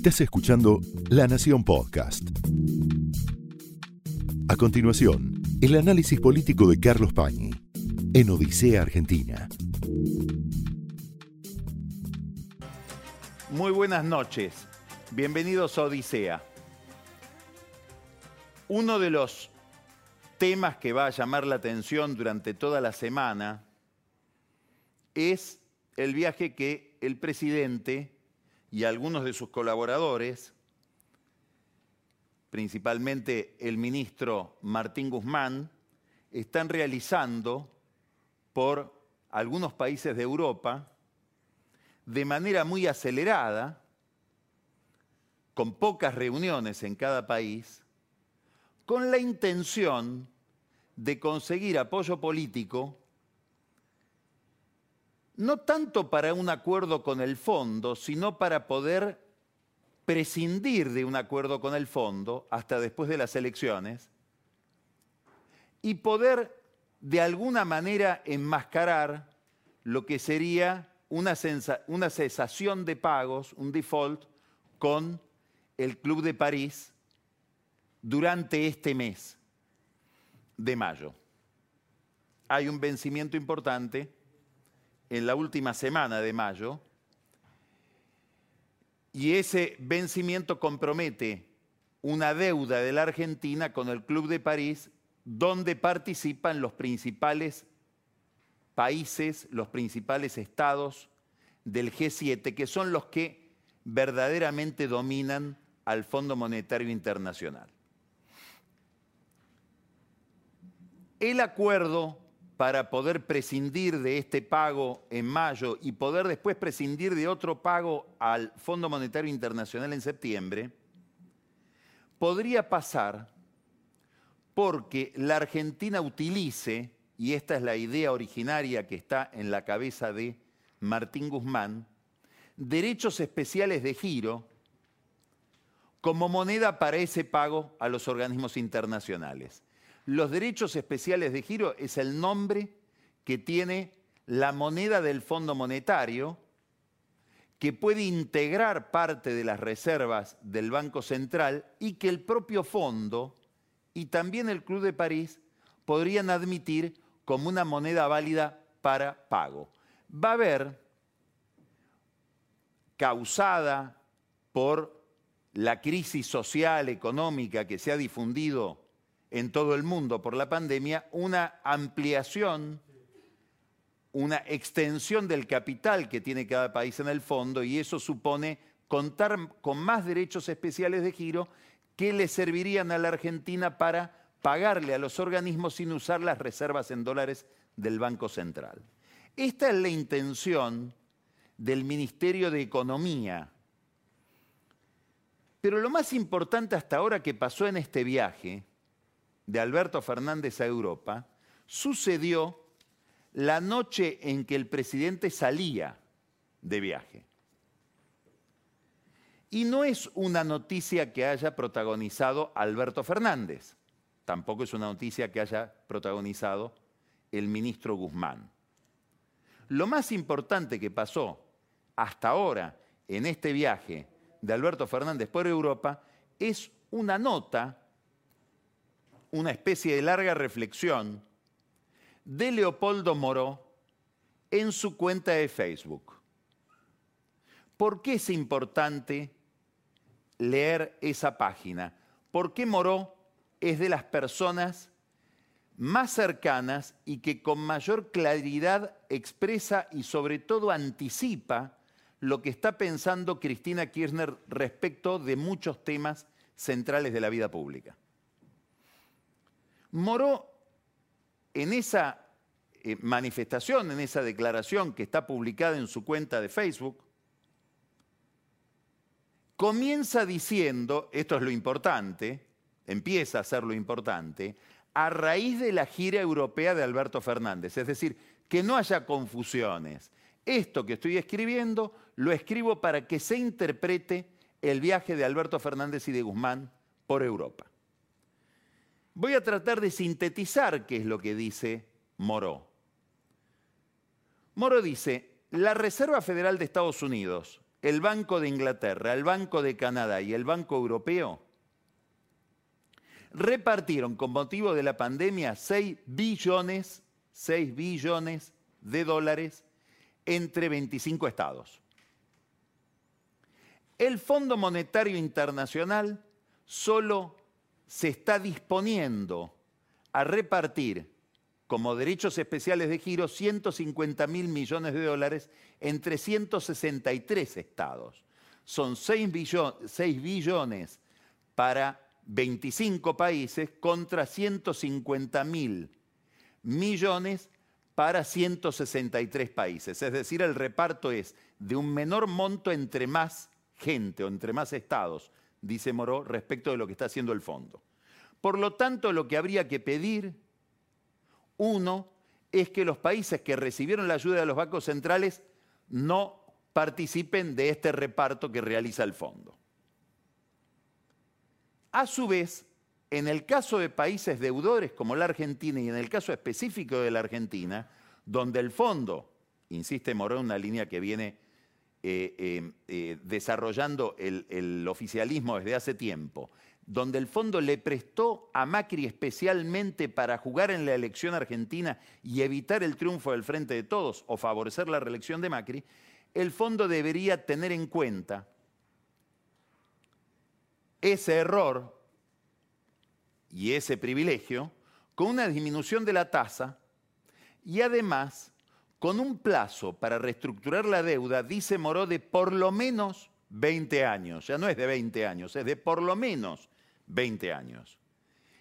Estás escuchando La Nación Podcast. A continuación, el análisis político de Carlos Pañi en Odisea Argentina. Muy buenas noches. Bienvenidos a Odisea. Uno de los temas que va a llamar la atención durante toda la semana es el viaje que el presidente y algunos de sus colaboradores, principalmente el ministro Martín Guzmán, están realizando por algunos países de Europa de manera muy acelerada, con pocas reuniones en cada país, con la intención de conseguir apoyo político no tanto para un acuerdo con el fondo, sino para poder prescindir de un acuerdo con el fondo hasta después de las elecciones y poder de alguna manera enmascarar lo que sería una, cesación de pagos, un default, con el Club de París durante este mes de mayo. Hay un vencimiento importante en la última semana de mayo y ese vencimiento compromete una deuda de la Argentina con el Club de París donde participan los principales países, los principales estados del G7, que son los que verdaderamente dominan al Fondo Monetario Internacional. El acuerdo para poder prescindir de este pago en mayo y poder después prescindir de otro pago al Fondo Monetario Internacional en septiembre, podría pasar porque la Argentina utilice, y esta es la idea originaria que está en la cabeza de Martín Guzmán, derechos especiales de giro como moneda para ese pago a los organismos internacionales. Los derechos especiales de giro es el nombre que tiene la moneda del Fondo Monetario, que puede integrar parte de las reservas del Banco Central y que el propio fondo y también el Club de París podrían admitir como una moneda válida para pago. Va a haber, causada por la crisis social, económica que se ha difundido en todo el mundo por la pandemia, una ampliación, una extensión del capital que tiene cada país en el fondo y eso supone contar con más derechos especiales de giro que le servirían a la Argentina para pagarle a los organismos sin usar las reservas en dólares del Banco Central. Esta es la intención del Ministerio de Economía. Pero lo más importante hasta ahora que pasó en este viaje de Alberto Fernández a Europa sucedió la noche en que el presidente salía de viaje. Y no es una noticia que haya protagonizado Alberto Fernández, tampoco es una noticia que haya protagonizado el ministro Guzmán. Lo más importante que pasó hasta ahora en este viaje de Alberto Fernández por Europa es una nota una especie de larga reflexión de Leopoldo Moró en su cuenta de Facebook. ¿Por qué es importante leer esa página? Porque Moró es de las personas más cercanas y que con mayor claridad expresa y sobre todo anticipa lo que está pensando Cristina Kirchner respecto de muchos temas centrales de la vida pública. Moró, en esa eh, manifestación, en esa declaración que está publicada en su cuenta de Facebook, comienza diciendo, esto es lo importante, empieza a ser lo importante, a raíz de la gira europea de Alberto Fernández. Es decir, que no haya confusiones. Esto que estoy escribiendo lo escribo para que se interprete el viaje de Alberto Fernández y de Guzmán por Europa. Voy a tratar de sintetizar qué es lo que dice Moró. Moró dice, la Reserva Federal de Estados Unidos, el Banco de Inglaterra, el Banco de Canadá y el Banco Europeo repartieron con motivo de la pandemia 6 billones, 6 billones de dólares entre 25 estados. El Fondo Monetario Internacional solo se está disponiendo a repartir como derechos especiales de giro 150 mil millones de dólares entre 163 estados. Son 6, billones para 25 países contra 150 mil millones para 163 países. Es decir, el reparto es de un menor monto entre más gente o entre más estados, dice Moró, respecto de lo que está haciendo el fondo. Por lo tanto, lo que habría que pedir, uno, es que los países que recibieron la ayuda de los bancos centrales no participen de este reparto que realiza el fondo. A su vez, en el caso de países deudores como la Argentina y en el caso específico de la Argentina, donde el fondo, insiste Morón, una línea que viene eh, eh, eh, desarrollando el, oficialismo desde hace tiempo, donde el fondo le prestó a Macri especialmente para jugar en la elección argentina y evitar el triunfo del Frente de Todos o favorecer la reelección de Macri, el fondo debería tener en cuenta ese error y ese privilegio con una disminución de la tasa y además con un plazo para reestructurar la deuda, dice Moró, de por lo menos 20 años. Ya no es de 20 años, es de por lo menos 20 años.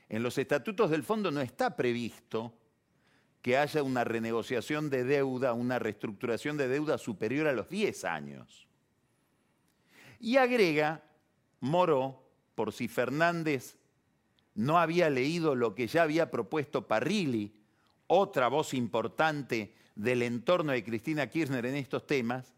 En los estatutos del fondo no está previsto que haya una renegociación de deuda, una reestructuración de deuda superior a los 10 años. Y agrega Moró, por si Fernández no había leído lo que ya había propuesto Parrilli, otra voz importante del entorno de Cristina Kirchner en estos temas,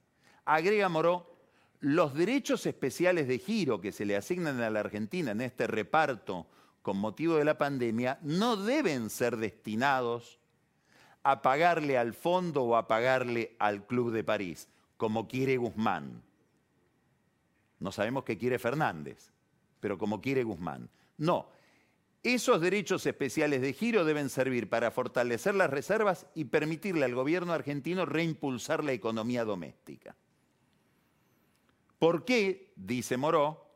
agrega Moró, los derechos especiales de giro que se le asignan a la Argentina en este reparto con motivo de la pandemia no deben ser destinados a pagarle al fondo o a pagarle al Club de París, como quiere Guzmán. No sabemos qué quiere Fernández, pero como quiere Guzmán. No, esos derechos especiales de giro deben servir para fortalecer las reservas y permitirle al gobierno argentino reimpulsar la economía doméstica. ¿Por qué, dice Moró,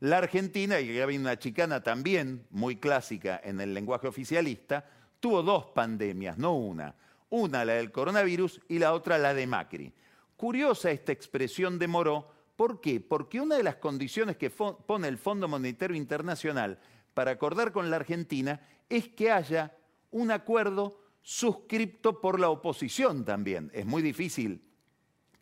la Argentina, y había una chicana también muy clásica en el lenguaje oficialista, tuvo dos pandemias, no una. Una la del coronavirus y la otra la de Macri. Curiosa esta expresión de Moró, ¿por qué? Porque una de las condiciones que pone el Fondo Monetario Internacional para acordar con la Argentina es que haya un acuerdo suscripto por la oposición también. Es muy difícil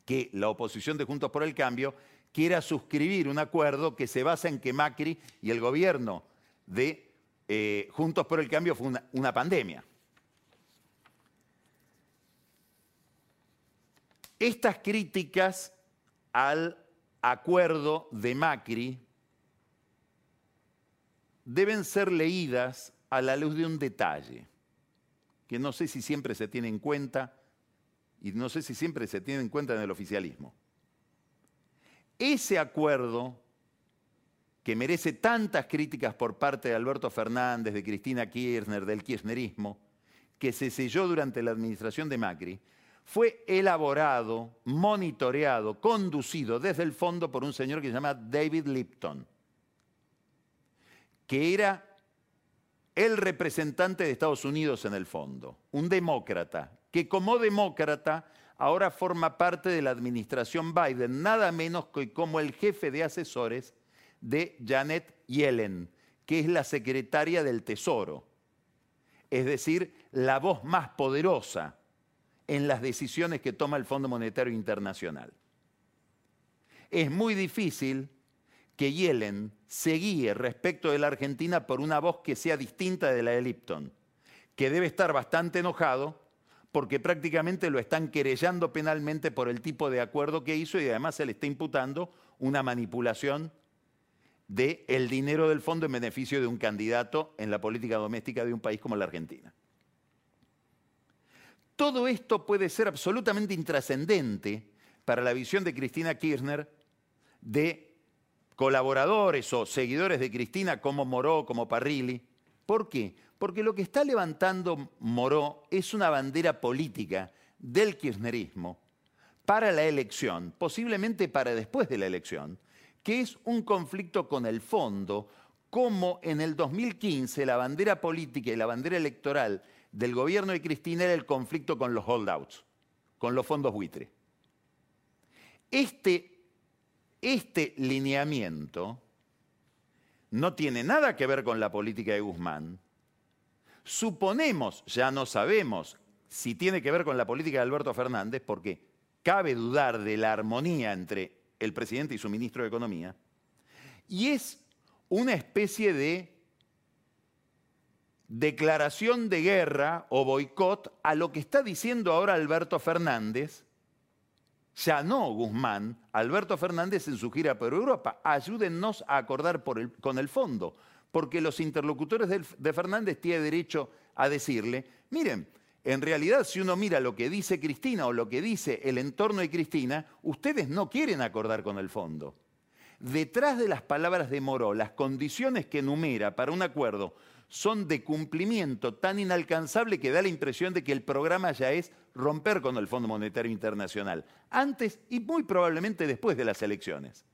que la oposición de Juntos por el Cambio quiera suscribir un acuerdo que se basa en que Macri y el gobierno de eh, Juntos por el Cambio fue una pandemia. Estas críticas al acuerdo de Macri deben ser leídas a la luz de un detalle, que no sé si siempre se tiene en cuenta y no sé si siempre se tiene en cuenta en el oficialismo. Ese acuerdo que merece tantas críticas por parte de Alberto Fernández, de Cristina Kirchner, del kirchnerismo, que se selló durante la administración de Macri, fue elaborado, monitoreado, conducido desde el fondo por un señor que se llama David Lipton que era el representante de Estados Unidos en el fondo, un demócrata, que como demócrata ahora forma parte de la administración Biden, nada menos que como el jefe de asesores de Janet Yellen, que es la secretaria del Tesoro, es decir, la voz más poderosa en las decisiones que toma el Fondo Monetario Internacional. Es muy difícil que Yellen se guíe respecto de la Argentina por una voz que sea distinta de la de Lipton, que debe estar bastante enojado porque prácticamente lo están querellando penalmente por el tipo de acuerdo que hizo y además se le está imputando una manipulación del el dinero del fondo en beneficio de un candidato en la política doméstica de un país como la Argentina. Todo esto puede ser absolutamente intrascendente para la visión de Cristina Kirchner de colaboradores o seguidores de Cristina como Moró, como Parrilli. ¿Por qué? Porque lo que está levantando Moró es una bandera política del kirchnerismo para la elección, posiblemente para después de la elección, que es un conflicto con el fondo, como en el 2015 la bandera política y la bandera electoral del gobierno de Cristina era el conflicto con los holdouts, con los fondos buitre. Este, este lineamiento no tiene nada que ver con la política de Guzmán. Suponemos, ya no sabemos si tiene que ver con la política de Alberto Fernández, porque cabe dudar de la armonía entre el presidente y su ministro de Economía, y es una especie de declaración de guerra o boicot a lo que está diciendo ahora Alberto Fernández, ya no Guzmán, Alberto Fernández en su gira por Europa. Ayúdennos a acordar con el fondo, porque los interlocutores de Fernández tienen derecho a decirle, miren, en realidad, si uno mira lo que dice Cristina o lo que dice el entorno de Cristina, ustedes no quieren acordar con el fondo. Detrás de las palabras de Moró, las condiciones que enumera para un acuerdo son de cumplimiento tan inalcanzable que da la impresión de que el programa ya es romper con el Fondo Monetario Internacional, antes y muy probablemente después de las elecciones.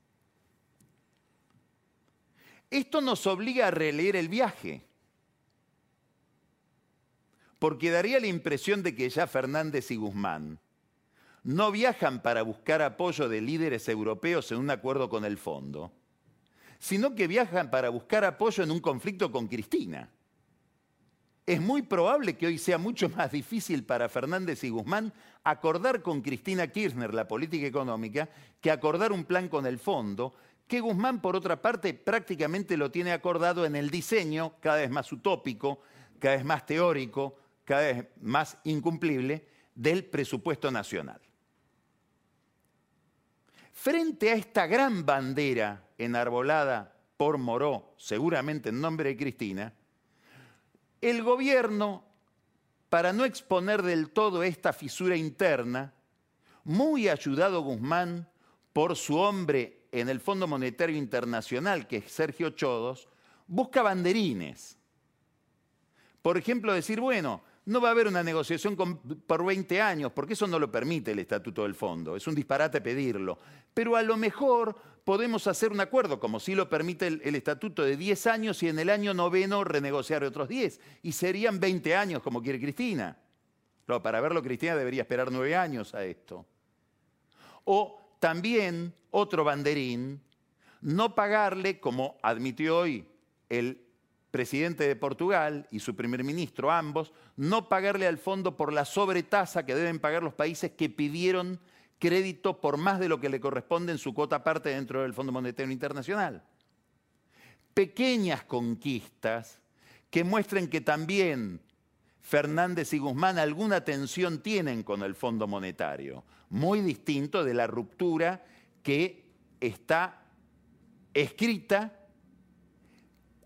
Esto nos obliga a releer el viaje porque daría la impresión de que ya Fernández y Guzmán no viajan para buscar apoyo de líderes europeos en un acuerdo con el fondo, sino que viajan para buscar apoyo en un conflicto con Cristina. Es muy probable que hoy sea mucho más difícil para Fernández y Guzmán acordar con Cristina Kirchner la política económica que acordar un plan con el fondo, que Guzmán, por otra parte, prácticamente lo tiene acordado en el diseño, cada vez más utópico, cada vez más teórico, cada vez más incumplible del presupuesto nacional. Frente a esta gran bandera enarbolada por Moró, seguramente en nombre de Cristina, el gobierno, para no exponer del todo esta fisura interna, muy ayudado Guzmán por su hombre en el Fondo Monetario Internacional, que es Sergio Chodos, busca banderines. Por ejemplo, decir, bueno, no va a haber una negociación por 20 años, porque eso no lo permite el Estatuto del Fondo. Es un disparate pedirlo. Pero a lo mejor podemos hacer un acuerdo, como sí lo permite el, Estatuto, de 10 años y en el año noveno renegociar otros 10. Y serían 20 años, como quiere Cristina. Para verlo, Cristina debería esperar 9 años a esto. O también, otro banderín, no pagarle, como admitió hoy el presidente de Portugal y su primer ministro, ambos, no pagarle al fondo por la sobretasa que deben pagar los países que pidieron crédito por más de lo que le corresponde en su cuota parte dentro del Fondo Monetario Internacional. Pequeñas conquistas que muestren que también Fernández y Guzmán alguna tensión tienen con el Fondo Monetario, muy distinto de la ruptura que está escrita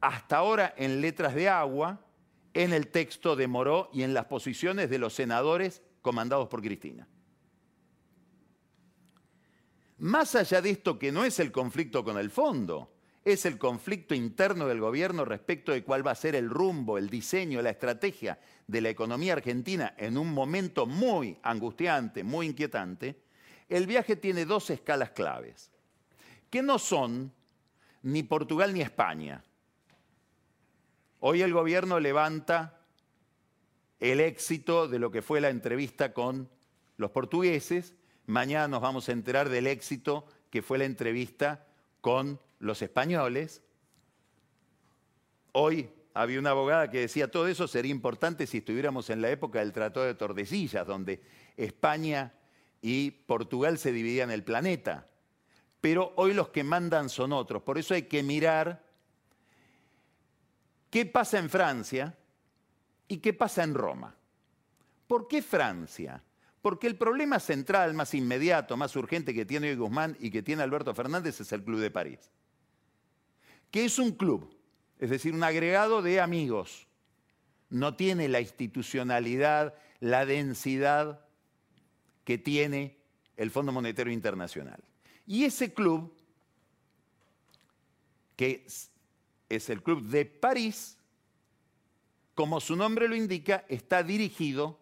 hasta ahora en letras de agua, en el texto de Moró y en las posiciones de los senadores comandados por Cristina. Más allá de esto que no es el conflicto con el fondo, es el conflicto interno del gobierno respecto de cuál va a ser el rumbo, el diseño, la estrategia de la economía argentina en un momento muy angustiante, muy inquietante, el viaje tiene dos escalas claves, que no son ni Portugal ni España, Hoy el gobierno levanta el éxito de lo que fue la entrevista con los portugueses. Mañana nos vamos a enterar del éxito que fue la entrevista con los españoles. Hoy había una abogada que decía todo eso sería importante si estuviéramos en la época del Tratado de Tordesillas, donde España y Portugal se dividían el planeta. Pero hoy los que mandan son otros. Por eso hay que mirar ¿Qué pasa en Francia y qué pasa en Roma? ¿Por qué Francia? Porque el problema central, más inmediato, más urgente que tiene hoy Guzmán y que tiene Alberto Fernández es el Club de París. Que es un club, es decir, un agregado de amigos. No tiene la institucionalidad, la densidad que tiene el Fondo Monetario Internacional. Y ese club que es el Club de París, como su nombre lo indica, está dirigido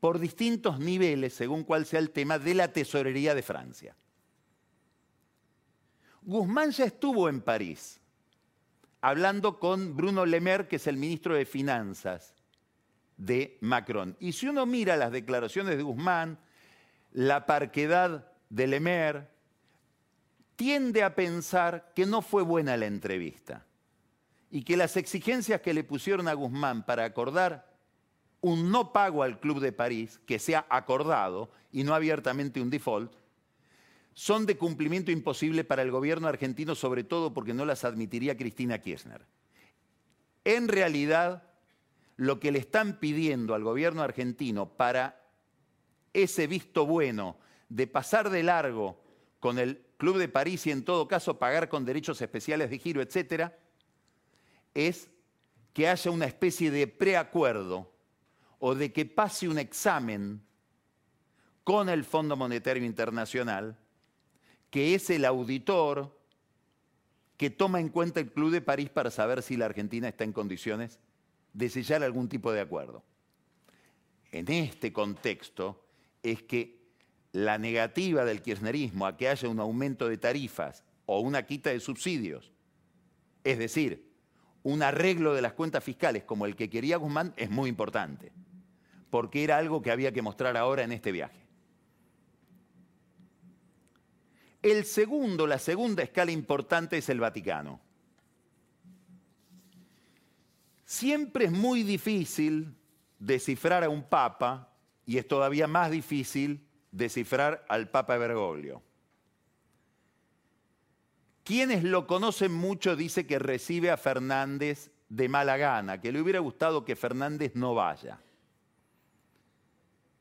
por distintos niveles, según cuál sea el tema, de la tesorería de Francia. Guzmán ya estuvo en París, hablando con Bruno Le Maire, que es el ministro de Finanzas de Macron. Y si uno mira las declaraciones de Guzmán, la parquedad de Le Maire, tiende a pensar que no fue buena la entrevista y que las exigencias que le pusieron a Guzmán para acordar un no pago al Club de París, que sea acordado y no abiertamente un default, son de cumplimiento imposible para el gobierno argentino, sobre todo porque no las admitiría Cristina Kirchner. En realidad, lo que le están pidiendo al gobierno argentino para ese visto bueno de pasar de largo con el Club de París y en todo caso pagar con derechos especiales de giro, etcétera, es que haya una especie de preacuerdo o de que pase un examen con el Fondo Monetario Internacional que es el auditor que toma en cuenta el Club de París para saber si la Argentina está en condiciones de sellar algún tipo de acuerdo. En este contexto es que la negativa del kirchnerismo a que haya un aumento de tarifas o una quita de subsidios, es decir, un arreglo de las cuentas fiscales como el que quería Guzmán, es muy importante, porque era algo que había que mostrar ahora en este viaje. El segundo, la segunda escala importante es el Vaticano. Siempre es muy difícil descifrar a un papa y es todavía más difícil descifrar al papa Bergoglio. Quienes lo conocen mucho dice que recibe a Fernández de mala gana, que le hubiera gustado que Fernández no vaya.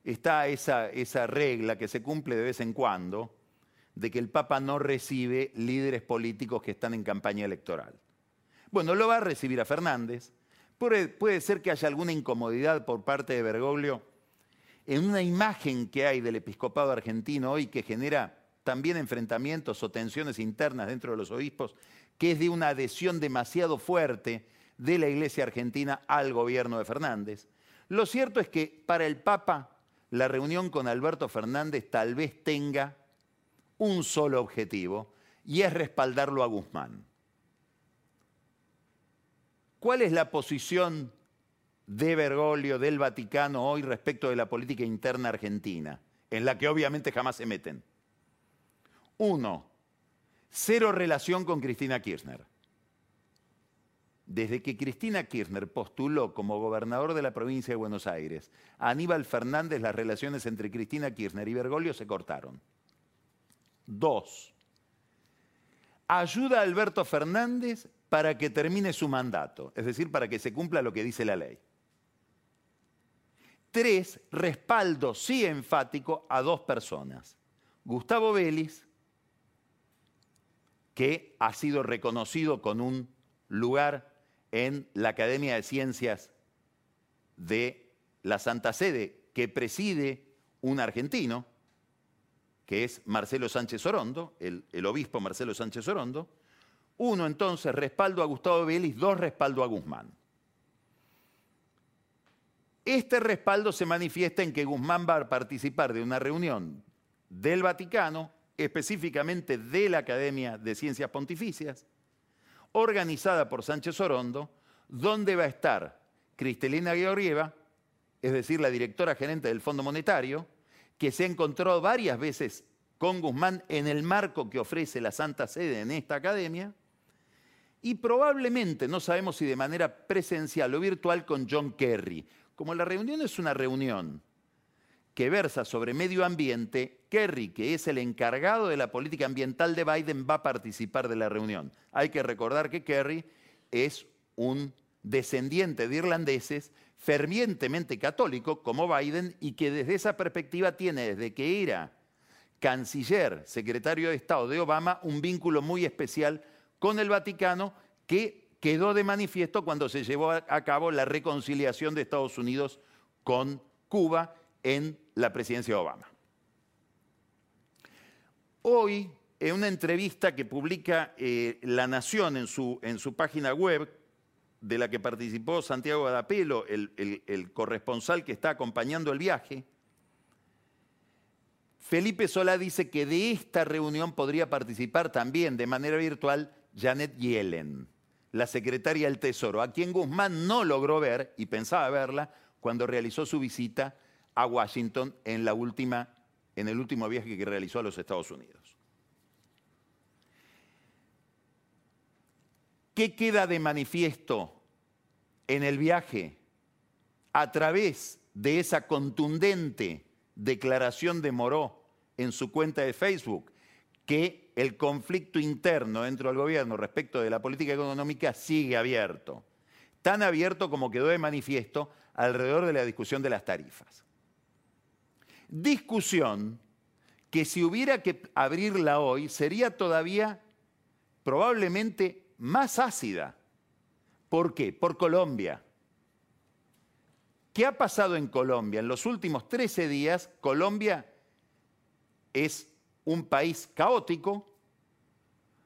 Está esa, esa regla que se cumple de vez en cuando, de que el Papa no recibe líderes políticos que están en campaña electoral. Bueno, lo va a recibir a Fernández. Puede, puede ser que haya alguna incomodidad por parte de Bergoglio en una imagen que hay del episcopado argentino hoy que genera también enfrentamientos o tensiones internas dentro de los obispos, que es de una adhesión demasiado fuerte de la Iglesia argentina al gobierno de Fernández. Lo cierto es que para el Papa la reunión con Alberto Fernández tal vez tenga un solo objetivo y es respaldarlo a Guzmán. ¿Cuál es la posición de Bergoglio, del Vaticano hoy respecto de la política interna argentina, en la que obviamente jamás se meten? Uno, cero relación con Cristina Kirchner. Desde que Cristina Kirchner postuló como gobernador de la provincia de Buenos Aires a Aníbal Fernández, las relaciones entre Cristina Kirchner y Bergoglio se cortaron. Dos, ayuda a Alberto Fernández para que termine su mandato, es decir, para que se cumpla lo que dice la ley. Tres, respaldo sí enfático a dos personas. Gustavo Vélez, que ha sido reconocido con un lugar en la Academia de Ciencias de la Santa Sede, que preside un argentino, que es Marcelo Sánchez Orondo, el, obispo Marcelo Sánchez Orondo. Uno, entonces, respaldo a Gustavo Vélez, dos, respaldo a Guzmán. Este respaldo se manifiesta en que Guzmán va a participar de una reunión del Vaticano, específicamente de la Academia de Ciencias Pontificias, organizada por Sánchez Orondo, donde va a estar Cristelina Georgieva, es decir, la directora gerente del Fondo Monetario, que se ha encontrado varias veces con Guzmán en el marco que ofrece la Santa Sede en esta academia, y probablemente, no sabemos si de manera presencial o virtual, con John Kerry. Como la reunión es una reunión que versa sobre medio ambiente, Kerry, que es el encargado de la política ambiental de Biden, va a participar de la reunión. Hay que recordar que Kerry es un descendiente de irlandeses fervientemente católico como Biden y que desde esa perspectiva tiene desde que era canciller, secretario de Estado de Obama, un vínculo muy especial con el Vaticano que quedó de manifiesto cuando se llevó a cabo la reconciliación de Estados Unidos con Cuba en la presidencia de Obama. Hoy en una entrevista que publica eh, La Nación en su, página web, de la que participó Santiago Adapelo, el, el corresponsal que está acompañando el viaje, Felipe Solá dice que de esta reunión podría participar también de manera virtual Janet Yellen, la secretaria del Tesoro, a quien Guzmán no logró ver y pensaba verla cuando realizó su visita a Washington en, la última, en el último viaje que realizó a los Estados Unidos. ¿Qué queda de manifiesto en el viaje a través de esa contundente declaración de Moró en su cuenta de Facebook? Que el conflicto interno dentro del gobierno respecto de la política económica sigue abierto. Tan abierto como quedó de manifiesto alrededor de la discusión de las tarifas. Discusión que si hubiera que abrirla hoy sería todavía probablemente más ácida. ¿Por qué? Por Colombia. ¿Qué ha pasado en Colombia? En los últimos 13 días, Colombia es un país caótico,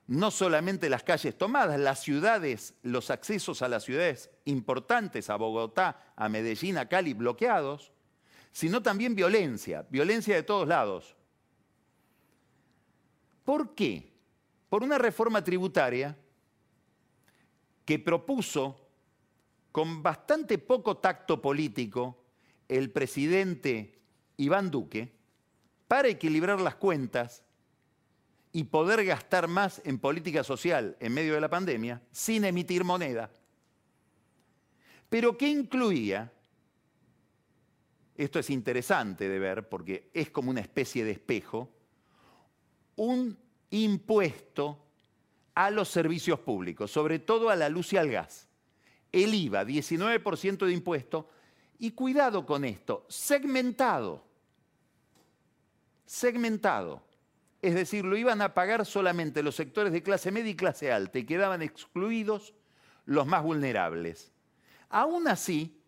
no solamente las calles tomadas, las ciudades, los accesos a las ciudades importantes, a Bogotá, a Medellín, a Cali, bloqueados, sino también violencia, violencia de todos lados. ¿Por qué? Por una reforma tributaria que propuso con bastante poco tacto político el presidente Iván Duque para equilibrar las cuentas y poder gastar más en política social en medio de la pandemia sin emitir moneda. Pero ¿qué incluía? Esto es interesante de ver porque es como una especie de espejo, un impuesto a los servicios públicos, sobre todo a la luz y al gas. El IVA, 19% de impuesto, y cuidado con esto, segmentado. Segmentado. Es decir, lo iban a pagar solamente los sectores de clase media y clase alta y quedaban excluidos los más vulnerables. Aún así,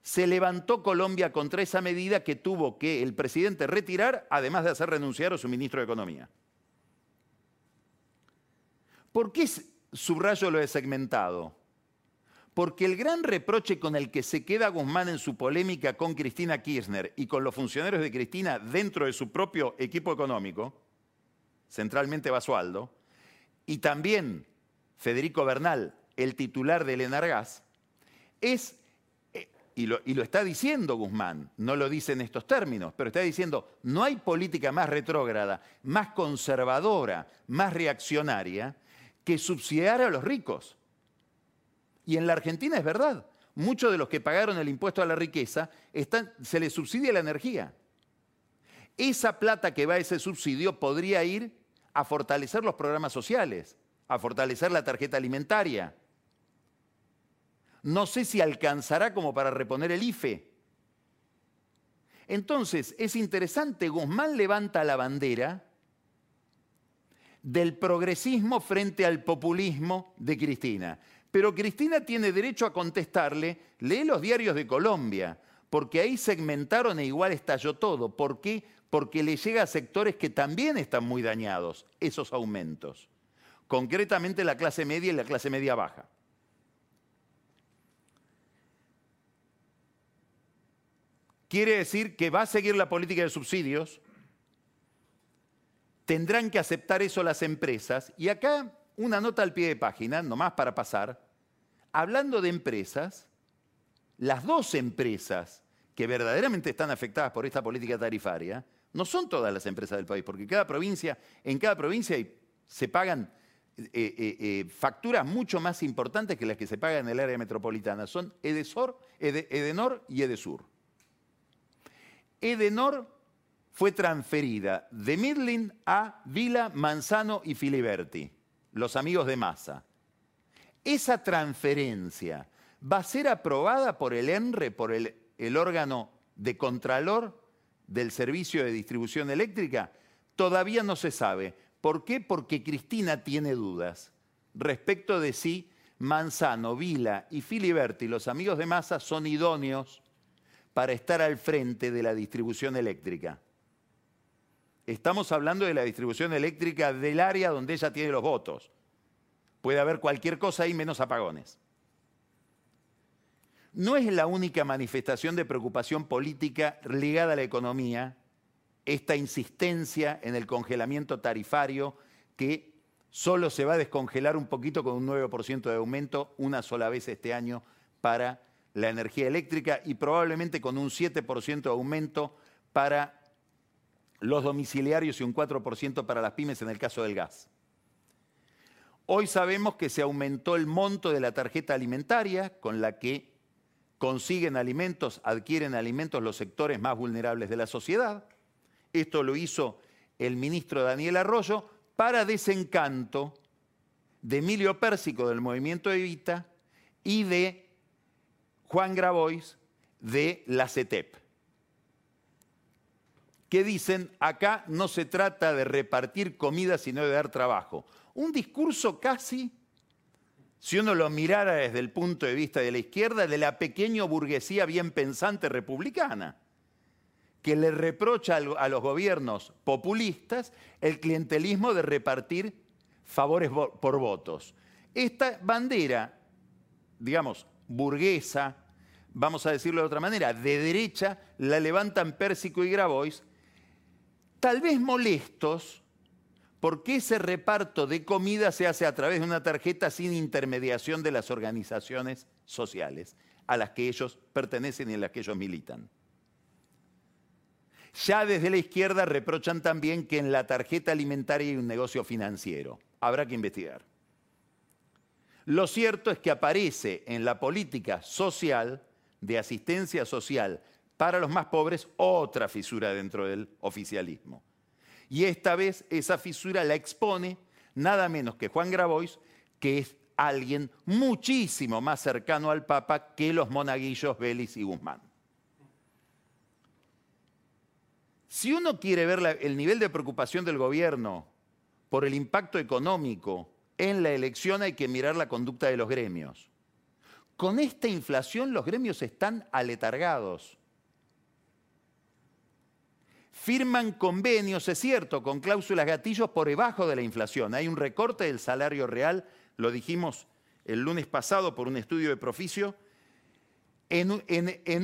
se levantó Colombia contra esa medida que tuvo que el presidente retirar, además de hacer renunciar a su ministro de Economía. ¿Por qué subrayo lo he segmentado? Porque el gran reproche con el que se queda Guzmán en su polémica con Cristina Kirchner y con los funcionarios de Cristina dentro de su propio equipo económico, centralmente Basualdo, y también Federico Bernal, el titular del Enargas, es, eh, y lo, y lo está diciendo Guzmán, no lo dice en estos términos, pero está diciendo, no hay política más retrógrada, más conservadora, más reaccionaria que subsidiar a los ricos. Y en la Argentina es verdad. Muchos de los que pagaron el impuesto a la riqueza se les subsidia la energía. Esa plata que va a ese subsidio podría ir a fortalecer los programas sociales, a fortalecer la tarjeta alimentaria. No sé si alcanzará como para reponer el IFE. Entonces, es interesante, Guzmán levanta la bandera del progresismo frente al populismo de Cristina. Pero Cristina tiene derecho a contestarle, lee los diarios de Colombia, porque ahí segmentaron e igual estalló todo. ¿Por qué? Porque le llega a sectores que también están muy dañados esos aumentos. Concretamente la clase media y la clase media baja. Quiere decir que va a seguir la política de subsidios, tendrán que aceptar eso las empresas. Y acá una nota al pie de página, nomás para pasar. Hablando de empresas, las dos empresas que verdaderamente están afectadas por esta política tarifaria, no son todas las empresas del país, porque cada provincia, en cada provincia se pagan eh, eh, eh, facturas mucho más importantes que las que se pagan en el área metropolitana. Son Edenor y Edesur. Edenor fue transferida de Midlin a Vila, Manzano y Filiberti, los amigos de Massa. Esa transferencia va a ser aprobada por el ENRE, por el, órgano de contralor del servicio de distribución eléctrica. Todavía no se sabe. ¿Por qué? Porque Cristina tiene dudas respecto de si Manzano, Vila y Filiberti, los amigos de Massa, son idóneos para estar al frente de la distribución eléctrica estamos hablando de la distribución eléctrica del área donde ella tiene los votos. Puede haber cualquier cosa ahí menos apagones. No es la única manifestación de preocupación política ligada a la economía esta insistencia en el congelamiento tarifario que solo se va a descongelar un poquito con un 9% de aumento una sola vez este año para la energía eléctrica y probablemente con un 7% de aumento para los domiciliarios y un 4% para las pymes en el caso del gas. Hoy sabemos que se aumentó el monto de la tarjeta alimentaria con la que consiguen alimentos, adquieren alimentos los sectores más vulnerables de la sociedad. Esto lo hizo el ministro Daniel Arroyo para desencanto de Emilio Pérsico del movimiento Evita y de Juan Grabois de la CETEP, que dicen, acá no se trata de repartir comida, sino de dar trabajo. Un discurso casi, si uno lo mirara desde el punto de vista de la izquierda, de la pequeña burguesía bien pensante republicana que le reprocha a los gobiernos populistas el clientelismo de repartir favores por votos. Esta bandera, digamos, burguesa, vamos a decirlo de otra manera, de derecha, la levantan Pérsico y Grabois, tal vez molestos porque ese reparto de comida se hace a través de una tarjeta sin intermediación de las organizaciones sociales a las que ellos pertenecen y en las que ellos militan. Ya desde la izquierda reprochan también que en la tarjeta alimentaria hay un negocio financiero. Habrá que investigar. Lo cierto es que aparece en la política social de asistencia social para los más pobres otra fisura dentro del oficialismo. Y esta vez esa fisura la expone nada menos que Juan Grabois, que es alguien muchísimo más cercano al Papa que los monaguillos Vélez y Guzmán. Si uno quiere ver el nivel de preocupación del gobierno por el impacto económico en la elección, hay que mirar la conducta de los gremios. Con esta inflación los gremios están aletargados. Firman convenios, es cierto, con cláusulas gatillos por debajo de la inflación. Hay un recorte del salario real, lo dijimos el lunes pasado por un estudio de Proficio, en,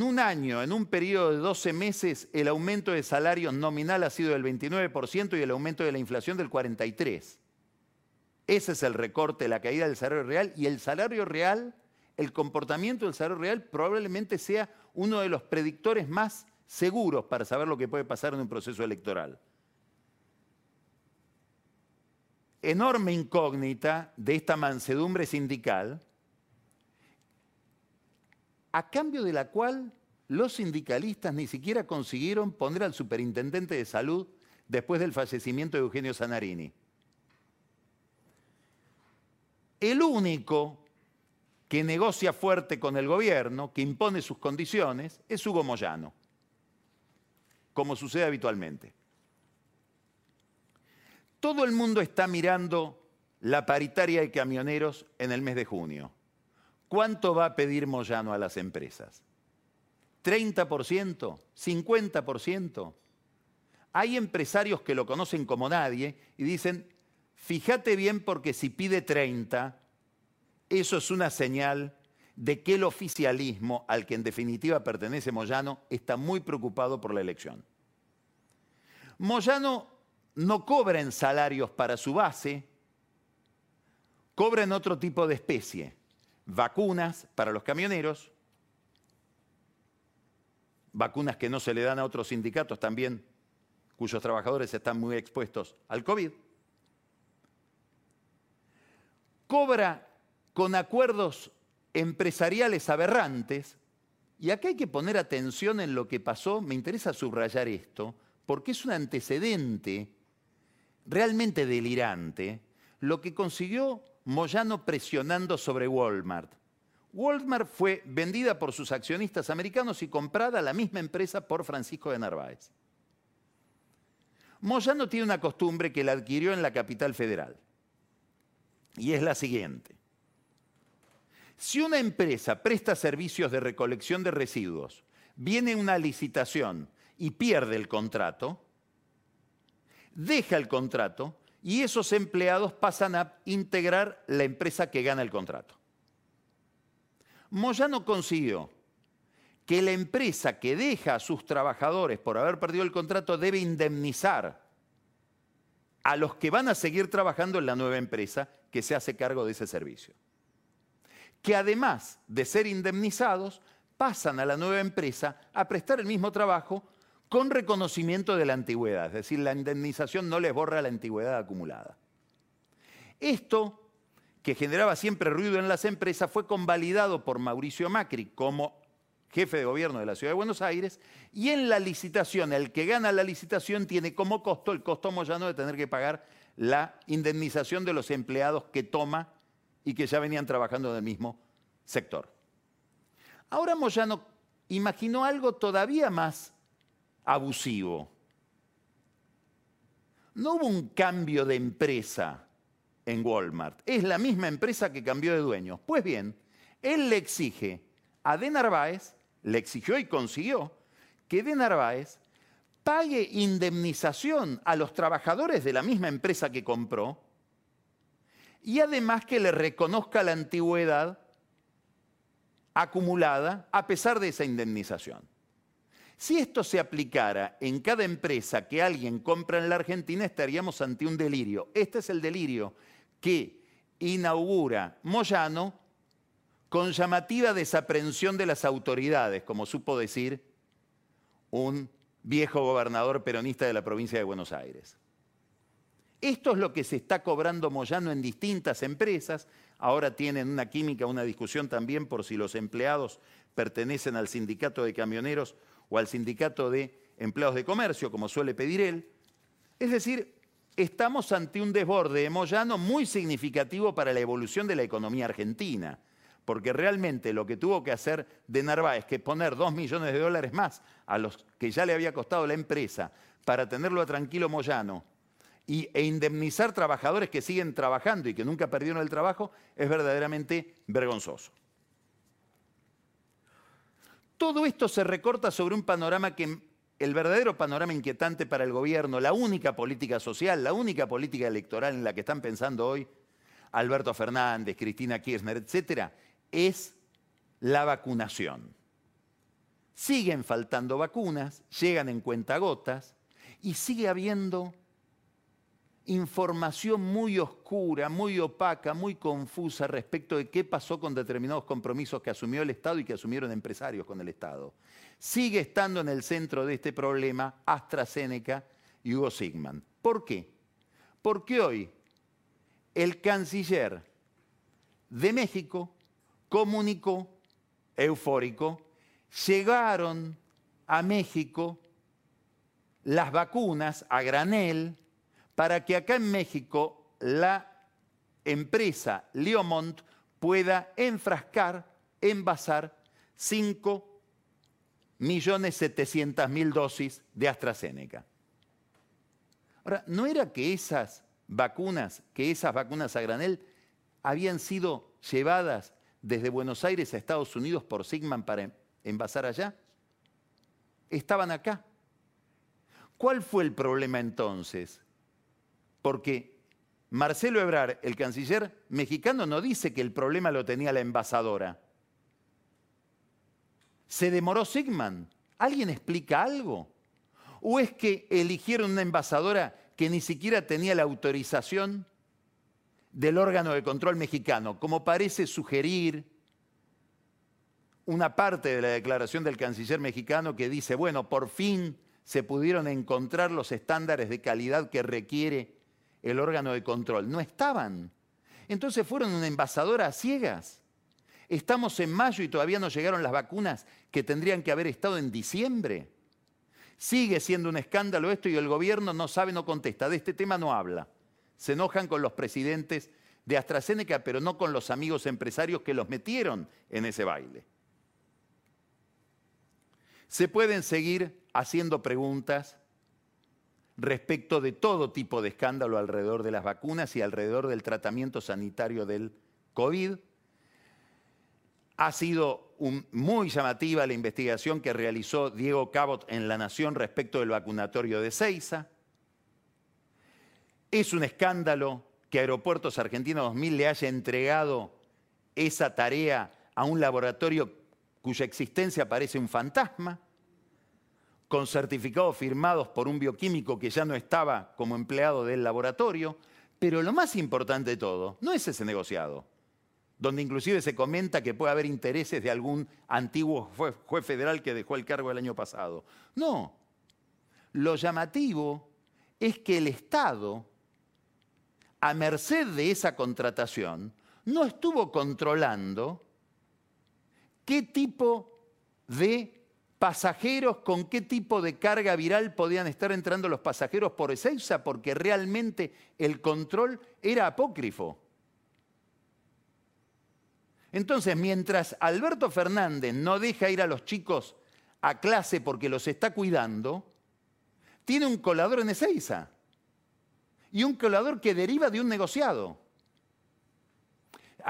un año, en un periodo de 12 meses, el aumento de salarios nominal ha sido del 29% y el aumento de la inflación del 43%. Ese es el recorte, la caída del salario real y el salario real, el comportamiento del salario real probablemente sea uno de los predictores más seguros para saber lo que puede pasar en un proceso electoral. Enorme incógnita de esta mansedumbre sindical a cambio de la cual los sindicalistas ni siquiera consiguieron poner al superintendente de salud después del fallecimiento de Eugenio Zanarini. El único que negocia fuerte con el gobierno, que impone sus condiciones, es Hugo Moyano, como sucede habitualmente. Todo el mundo está mirando la paritaria de camioneros en el mes de junio. ¿Cuánto va a pedir Moyano a las empresas? ¿30%? ¿50%? Hay empresarios que lo conocen como nadie y dicen, fíjate bien porque si pide 30, eso es una señal de que el oficialismo, al que en definitiva pertenece Moyano, está muy preocupado por la elección. Moyano no cobra en salarios para su base, cobra en otro tipo de especie vacunas para los camioneros, vacunas que no se le dan a otros sindicatos también, cuyos trabajadores están muy expuestos al COVID. Cobra con acuerdos empresariales aberrantes, y acá hay que poner atención en lo que pasó, me interesa subrayar esto, porque es un antecedente realmente delirante, lo que consiguió Moyano presionando sobre Walmart. Walmart fue vendida por sus accionistas americanos y comprada la misma empresa por Francisco de Narváez. Moyano tiene una costumbre que la adquirió en la capital federal. Y es la siguiente. Si una empresa presta servicios de recolección de residuos, viene una licitación y pierde el contrato, deja el contrato y esos empleados pasan a integrar la empresa que gana el contrato. Moyano consiguió que la empresa que deja a sus trabajadores por haber perdido el contrato debe indemnizar a los que van a seguir trabajando en la nueva empresa que se hace cargo de ese servicio. Que además de ser indemnizados, pasan a la nueva empresa a prestar el mismo trabajo con reconocimiento de la antigüedad, es decir, la indemnización no les borra la antigüedad acumulada. Esto, que generaba siempre ruido en las empresas, fue convalidado por Mauricio Macri como jefe de gobierno de la Ciudad de Buenos Aires, y en la licitación, el que gana la licitación tiene como costo el costo moyano de tener que pagar la indemnización de los empleados que toma y que ya venían trabajando en el mismo sector. Ahora Moyano imaginó algo todavía más abusivo. No hubo un cambio de empresa en Walmart. Es la misma empresa que cambió de dueño. Pues bien, él le exige a De Narváez, le exigió y consiguió, que De Narváez pague indemnización a los trabajadores de la misma empresa que compró y además que le reconozca la antigüedad acumulada a pesar de esa indemnización. Si esto se aplicara en cada empresa que alguien compra en la Argentina, estaríamos ante un delirio. Este es el delirio que inaugura Moyano con llamativa desaprensión de las autoridades, como supo decir un viejo gobernador peronista de la provincia de Buenos Aires. Esto es lo que se está cobrando Moyano en distintas empresas. Ahora tienen una química, una discusión también por si los empleados pertenecen al sindicato de camioneros o al sindicato de empleados de comercio, como suele pedir él. Es decir, estamos ante un desborde de Moyano muy significativo para la evolución de la economía argentina, porque realmente lo que tuvo que hacer de Narváez, que poner dos millones de dólares más a los que ya le había costado la empresa para tenerlo a tranquilo Moyano y, e indemnizar trabajadores que siguen trabajando y que nunca perdieron el trabajo, es verdaderamente vergonzoso. Todo esto se recorta sobre un panorama que el verdadero panorama inquietante para el gobierno, la única política social, la única política electoral en la que están pensando hoy Alberto Fernández, Cristina Kirchner, etcétera, es la vacunación. Siguen faltando vacunas, llegan en cuentagotas y sigue habiendo información muy oscura, muy opaca, muy confusa respecto de qué pasó con determinados compromisos que asumió el Estado y que asumieron empresarios con el Estado. Sigue estando en el centro de este problema AstraZeneca y Hugo Sigman. ¿Por qué? Porque hoy el canciller de México comunicó, eufórico, llegaron a México las vacunas a granel, para que acá en México la empresa Leomont pueda enfrascar, envasar 5.700.000 dosis de AstraZeneca. Ahora, ¿no era que esas vacunas, que esas vacunas a granel habían sido llevadas desde Buenos Aires a Estados Unidos por Sigman para envasar allá? Estaban acá. ¿Cuál fue el problema entonces? Porque Marcelo Ebrard, el canciller mexicano, no dice que el problema lo tenía la envasadora. ¿Se demoró Sigman? ¿Alguien explica algo? ¿O es que eligieron una envasadora que ni siquiera tenía la autorización del órgano de control mexicano, como parece sugerir una parte de la declaración del canciller mexicano que dice, bueno, por fin se pudieron encontrar los estándares de calidad que requiere el órgano de control. No estaban. Entonces fueron una envasadora a ciegas. Estamos en mayo y todavía no llegaron las vacunas que tendrían que haber estado en diciembre. Sigue siendo un escándalo esto y el gobierno no sabe, no contesta. De este tema no habla. Se enojan con los presidentes de AstraZeneca, pero no con los amigos empresarios que los metieron en ese baile. Se pueden seguir haciendo preguntas respecto de todo tipo de escándalo alrededor de las vacunas y alrededor del tratamiento sanitario del COVID. Ha sido muy llamativa la investigación que realizó Diego Cabot en La Nación respecto del vacunatorio de Ceiza. Es un escándalo que Aeropuertos Argentinos 2000 le haya entregado esa tarea a un laboratorio cuya existencia parece un fantasma, con certificados firmados por un bioquímico que ya no estaba como empleado del laboratorio. Pero lo más importante de todo no es ese negociado, donde inclusive se comenta que puede haber intereses de algún antiguo juez, federal que dejó el cargo el año pasado. No, lo llamativo es que el Estado, a merced de esa contratación, no estuvo controlando qué tipo de pasajeros, con qué tipo de carga viral podían estar entrando los pasajeros por Ezeiza, porque realmente el control era apócrifo. Entonces, mientras Alberto Fernández no deja ir a los chicos a clase porque los está cuidando, tiene un colador en Ezeiza. Y un colador que deriva de un negociado.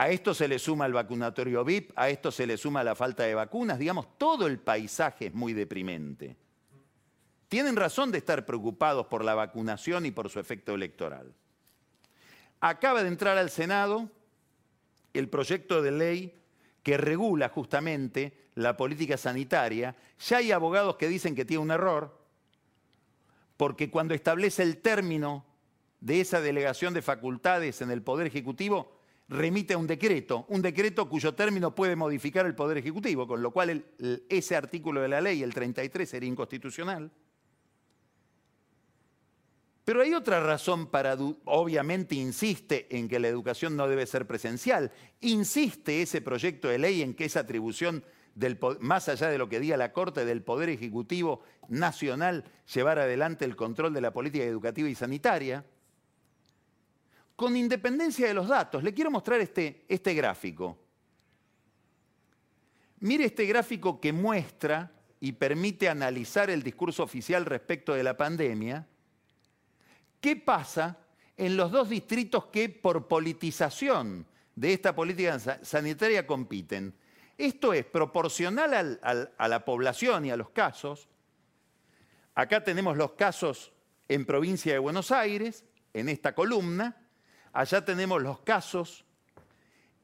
A esto se le suma el vacunatorio VIP, a esto se le suma la falta de vacunas, digamos, todo el paisaje es muy deprimente. Tienen razón de estar preocupados por la vacunación y por su efecto electoral. Acaba de entrar al Senado el proyecto de ley que regula justamente la política sanitaria. Ya hay abogados que dicen que tiene un error, porque cuando establece el término de esa delegación de facultades en el Poder Ejecutivo, remite a un decreto, un decreto cuyo término puede modificar el Poder Ejecutivo, con lo cual ese artículo de la ley, el 33, sería inconstitucional. Pero hay otra razón para, obviamente insiste en que la educación no debe ser presencial, insiste ese proyecto de ley en que esa atribución, del, más allá de lo que diga la Corte, del Poder Ejecutivo Nacional, llevar adelante el control de la política educativa y sanitaria con independencia de los datos. Le quiero mostrar este, este gráfico. Mire este gráfico que muestra y permite analizar el discurso oficial respecto de la pandemia. ¿Qué pasa en los dos distritos que por politización de esta política sanitaria compiten? Esto es proporcional a la población y a los casos. Acá tenemos los casos en provincia de Buenos Aires, en esta columna, Allá tenemos los casos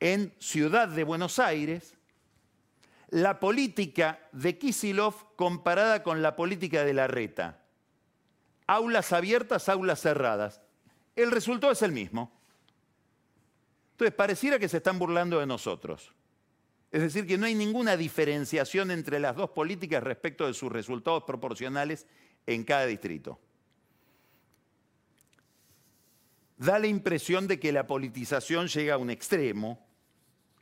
en Ciudad de Buenos Aires, la política de Kisilov comparada con la política de Larreta. Aulas abiertas, aulas cerradas. El resultado es el mismo. Entonces, pareciera que se están burlando de nosotros. Es decir, que no hay ninguna diferenciación entre las dos políticas respecto de sus resultados proporcionales en cada distrito. Da la impresión de que la politización llega a un extremo,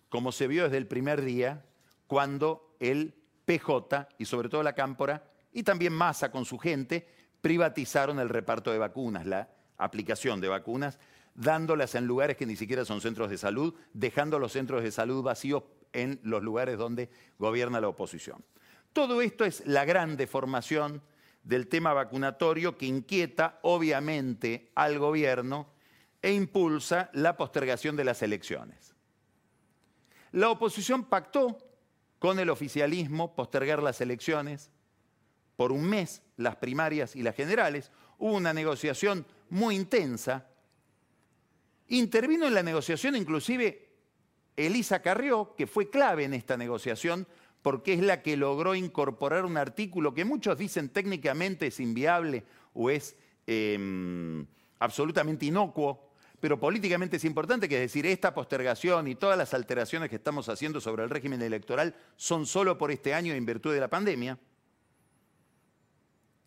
como se vio desde el primer día, cuando el PJ y sobre todo la Cámpora, y también Massa con su gente, privatizaron el reparto de vacunas, la aplicación de vacunas, dándolas en lugares que ni siquiera son centros de salud, dejando los centros de salud vacíos en los lugares donde gobierna la oposición. Todo esto es la gran deformación del tema vacunatorio que inquieta obviamente al gobierno e impulsa la postergación de las elecciones. La oposición pactó con el oficialismo postergar las elecciones por un mes, las primarias y las generales. Hubo una negociación muy intensa. Intervino en la negociación inclusive Elisa Carrió, que fue clave en esta negociación porque es la que logró incorporar un artículo que muchos dicen técnicamente es inviable o es em, absolutamente inocuo, pero políticamente es importante, que es decir, esta postergación y todas las alteraciones que estamos haciendo sobre el régimen electoral son solo por este año en virtud de la pandemia.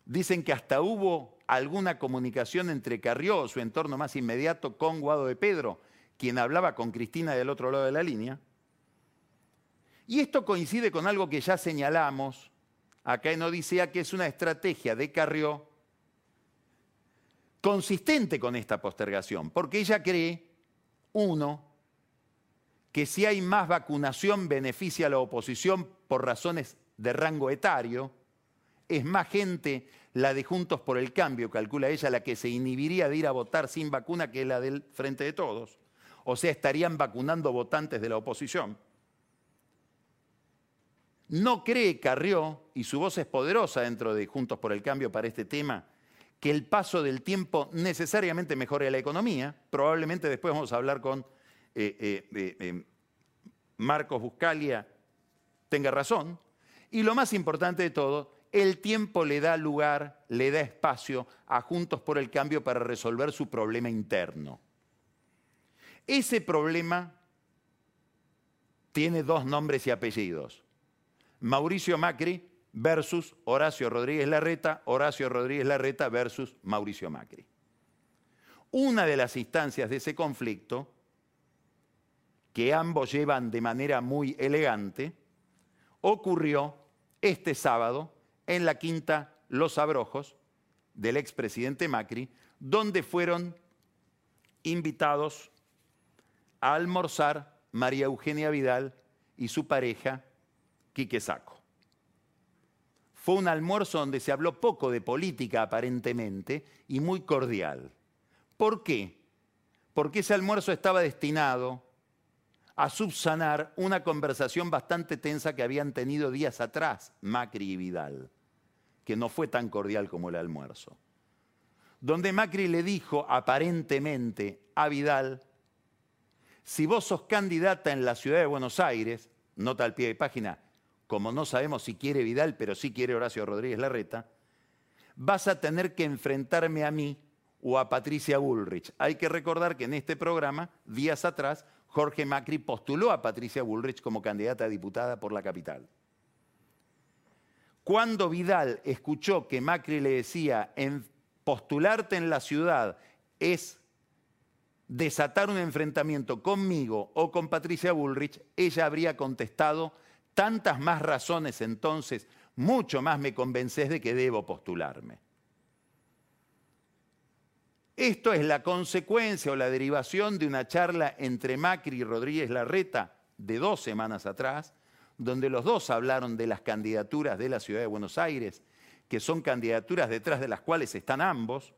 Dicen que hasta hubo alguna comunicación entre Carrió, su entorno más inmediato, con Guado de Pedro, quien hablaba con Cristina del otro lado de la línea. Y esto coincide con algo que ya señalamos acá en Odisea, que es una estrategia de Carrió consistente con esta postergación, porque ella cree, uno, que si hay más vacunación beneficia a la oposición por razones de rango etario, es más gente la de Juntos por el Cambio, calcula ella, la que se inhibiría de ir a votar sin vacuna que la del Frente de Todos. O sea, estarían vacunando votantes de la oposición. No cree Carrió, y su voz es poderosa dentro de Juntos por el Cambio para este tema, que el paso del tiempo necesariamente mejore la economía. Probablemente después vamos a hablar con eh, eh, eh, Marcos Buscalia, tenga razón. Y lo más importante de todo, el tiempo le da lugar, le da espacio a Juntos por el Cambio para resolver su problema interno. Ese problema tiene dos nombres y apellidos. Mauricio Macri versus Horacio Rodríguez Larreta, Horacio Rodríguez Larreta versus Mauricio Macri. Una de las instancias de ese conflicto, que ambos llevan de manera muy elegante, ocurrió este sábado en la quinta Los Abrojos del expresidente Macri, donde fueron invitados a almorzar María Eugenia Vidal y su pareja, Quique Saco. Fue un almuerzo donde se habló poco de política aparentemente y muy cordial. ¿Por qué? Porque ese almuerzo estaba destinado a subsanar una conversación bastante tensa que habían tenido días atrás Macri y Vidal, que no fue tan cordial como el almuerzo. Donde Macri le dijo aparentemente a Vidal, si vos sos candidata en la ciudad de Buenos Aires, nota al pie de página, como no sabemos si quiere Vidal, pero sí quiere Horacio Rodríguez Larreta, vas a tener que enfrentarme a mí o a Patricia Bullrich. Hay que recordar que en este programa, días atrás, Jorge Macri postuló a Patricia Bullrich como candidata a diputada por la capital. Cuando Vidal escuchó que Macri le decía, en postularte en la ciudad es desatar un enfrentamiento conmigo o con Patricia Bullrich, ella habría contestado, tantas más razones entonces, mucho más me convences de que debo postularme. Esto es la consecuencia o la derivación de una charla entre Macri y Rodríguez Larreta de dos semanas atrás, donde los dos hablaron de las candidaturas de la ciudad de Buenos Aires, que son candidaturas detrás de las cuales están ambos.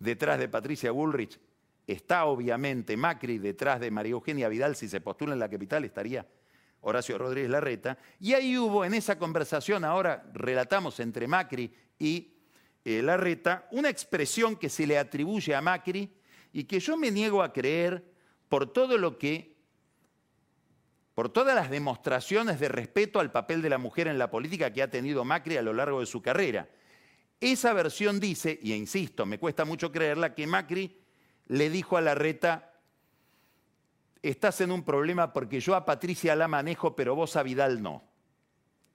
Detrás de Patricia Bullrich Está obviamente Macri detrás de María Eugenia Vidal, si se postula en la capital estaría Horacio Rodríguez Larreta. Y ahí hubo en esa conversación, ahora relatamos entre Macri y eh, Larreta, una expresión que se le atribuye a Macri y que yo me niego a creer por todo lo que, por todas las demostraciones de respeto al papel de la mujer en la política que ha tenido Macri a lo largo de su carrera. Esa versión dice, y insisto, me cuesta mucho creerla, que Macri le dijo a Larreta, estás en un problema porque yo a Patricia la manejo, pero vos a Vidal no.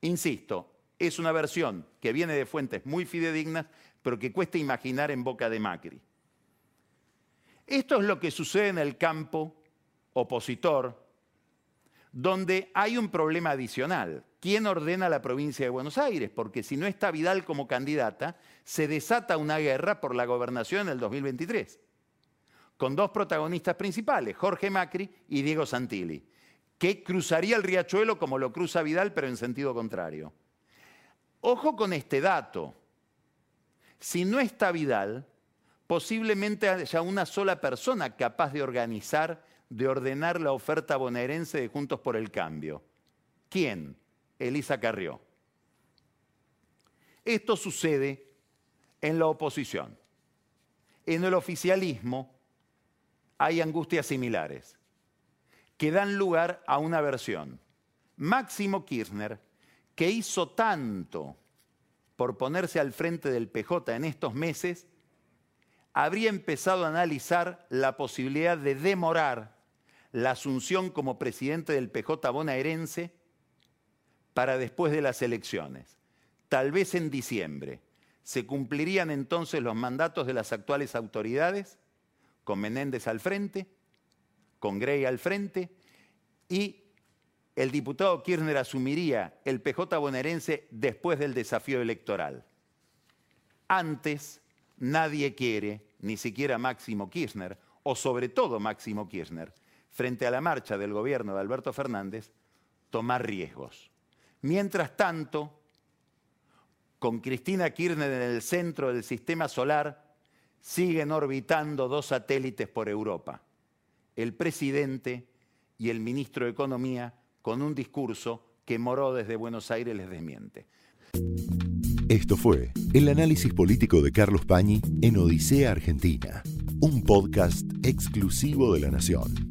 Insisto, es una versión que viene de fuentes muy fidedignas, pero que cuesta imaginar en boca de Macri. Esto es lo que sucede en el campo opositor, donde hay un problema adicional. ¿Quién ordena la provincia de Buenos Aires? Porque si no está Vidal como candidata, se desata una guerra por la gobernación en el 2023 con dos protagonistas principales, Jorge Macri y Diego Santilli, que cruzaría el riachuelo como lo cruza Vidal, pero en sentido contrario. Ojo con este dato. Si no está Vidal, posiblemente haya una sola persona capaz de organizar, de ordenar la oferta bonaerense de Juntos por el Cambio. ¿Quién? Elisa Carrió. Esto sucede en la oposición. En el oficialismo, hay angustias similares que dan lugar a una versión. Máximo Kirchner, que hizo tanto por ponerse al frente del PJ en estos meses, habría empezado a analizar la posibilidad de demorar la asunción como presidente del PJ bonaerense para después de las elecciones, tal vez en diciembre. ¿Se cumplirían entonces los mandatos de las actuales autoridades? Con Menéndez al frente, con Grey al frente, y el diputado Kirchner asumiría el PJ bonaerense después del desafío electoral. Antes, nadie quiere, ni siquiera Máximo Kirchner, o sobre todo Máximo Kirchner, frente a la marcha del gobierno de Alberto Fernández, tomar riesgos. Mientras tanto, con Cristina Kirchner en el centro del sistema solar, siguen orbitando dos satélites por Europa, el presidente y el ministro de Economía, con un discurso que Moró desde Buenos Aires les desmiente. Esto fue el análisis político de Carlos Pañi en Odisea Argentina, un podcast exclusivo de La Nación.